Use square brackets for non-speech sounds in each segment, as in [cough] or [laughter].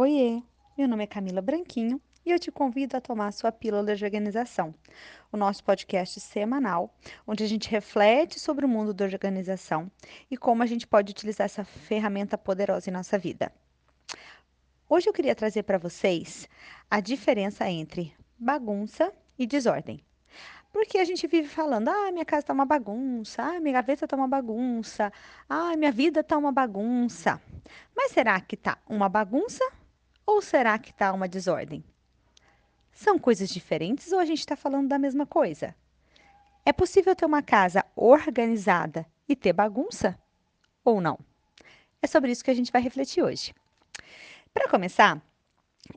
Oiê, meu nome é Camila Branquinho e eu te convido a tomar sua pílula de organização, o nosso podcast semanal, onde a gente reflete sobre o mundo da organização e como a gente pode utilizar essa ferramenta poderosa em nossa vida. Hoje eu queria trazer para vocês a diferença entre bagunça e desordem. Porque a gente vive falando, ah, minha casa está uma bagunça, ah, minha gaveta está uma bagunça, ah, minha vida está uma bagunça. Mas será que está uma bagunça ou será que está uma desordem? São coisas diferentes ou a gente está falando da mesma coisa? É possível ter uma casa organizada e ter bagunça? Ou não? É sobre isso que a gente vai refletir hoje. Para começar,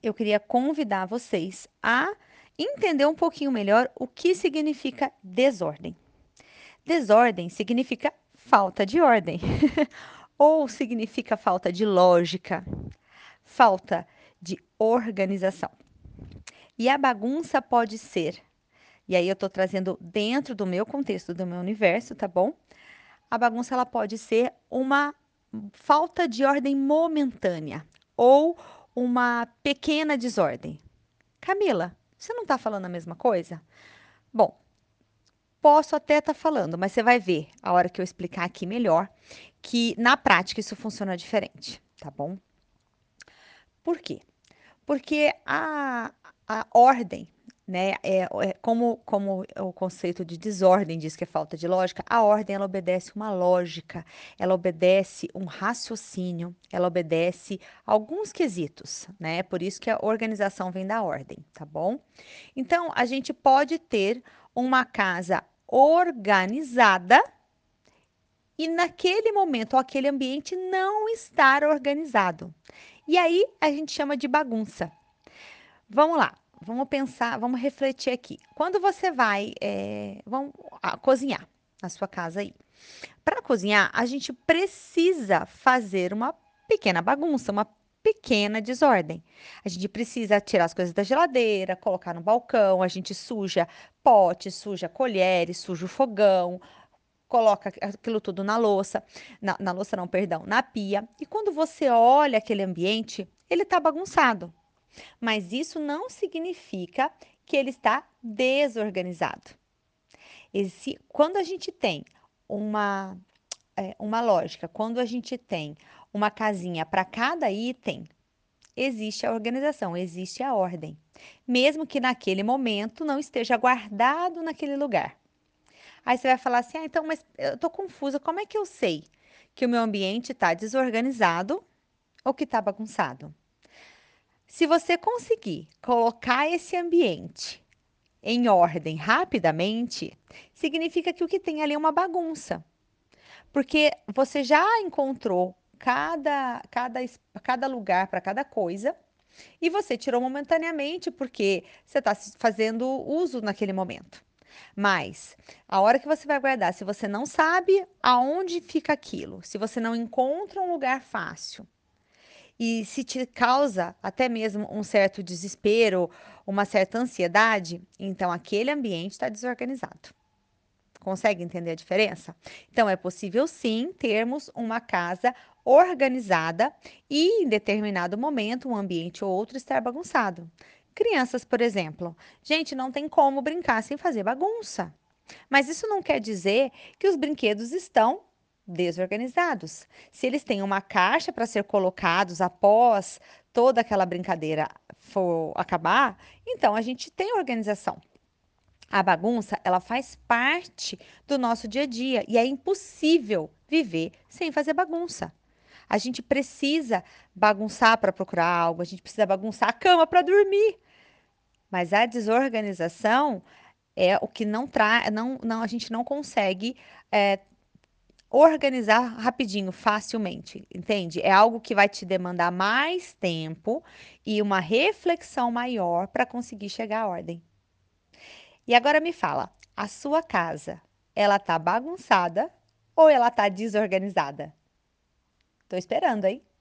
eu queria convidar vocês a entender um pouquinho melhor o que significa desordem. Desordem significa falta de ordem, [laughs] ou significa falta de lógica, falta de organização. E a bagunça pode ser, e aí eu estou trazendo dentro do meu contexto, do meu universo, tá bom? A bagunça ela pode ser uma falta de ordem momentânea ou uma pequena desordem. Camila, você não está falando a mesma coisa? Bom, posso até estar tá falando, mas você vai ver, a hora que eu explicar aqui melhor, que na prática isso funciona diferente, tá bom? Por quê? Porque a, a ordem, né, é, é, como, como o conceito de desordem diz que é falta de lógica, a ordem ela obedece uma lógica, ela obedece um raciocínio, ela obedece alguns quesitos, né? Por isso que a organização vem da ordem, tá bom? Então, a gente pode ter uma casa organizada e naquele momento, aquele ambiente não estar organizado. E aí a gente chama de bagunça. Vamos lá, vamos pensar, vamos refletir aqui. Quando você vai é, vamos, a, cozinhar na sua casa aí. Para cozinhar, a gente precisa fazer uma pequena bagunça, uma pequena desordem. A gente precisa tirar as coisas da geladeira, colocar no balcão, a gente suja pote, suja colheres, suja o fogão, coloca aquilo tudo na louça, na, na louça não, perdão, na pia. E quando você olha aquele ambiente, ele está bagunçado. Mas isso não significa que ele está desorganizado. Esse, quando a gente tem uma, é, uma lógica, quando a gente tem uma casinha para cada item, existe a organização, existe a ordem. Mesmo que naquele momento não esteja guardado naquele lugar. Aí você vai falar assim: ah, então, mas eu tô confusa, como é que eu sei que o meu ambiente está desorganizado ou que está bagunçado? Se você conseguir colocar esse ambiente em ordem rapidamente, significa que o que tem ali é uma bagunça. Porque você já encontrou cada, cada, cada lugar para cada coisa e você tirou momentaneamente porque você está fazendo uso naquele momento. Mas a hora que você vai guardar, se você não sabe aonde fica aquilo, se você não encontra um lugar fácil, e se te causa até mesmo um certo desespero, uma certa ansiedade, então aquele ambiente está desorganizado. Consegue entender a diferença? Então, é possível sim termos uma casa organizada e, em determinado momento, um ambiente ou outro estar bagunçado. Crianças, por exemplo. Gente, não tem como brincar sem fazer bagunça. Mas isso não quer dizer que os brinquedos estão desorganizados. Se eles têm uma caixa para ser colocados após toda aquela brincadeira for acabar, então a gente tem organização. A bagunça, ela faz parte do nosso dia a dia e é impossível viver sem fazer bagunça. A gente precisa bagunçar para procurar algo, a gente precisa bagunçar a cama para dormir. Mas a desorganização é o que não traz, não, não, a gente não consegue é, organizar rapidinho, facilmente, entende? É algo que vai te demandar mais tempo e uma reflexão maior para conseguir chegar à ordem. E agora me fala, a sua casa, ela tá bagunçada ou ela tá desorganizada? Tô esperando, hein?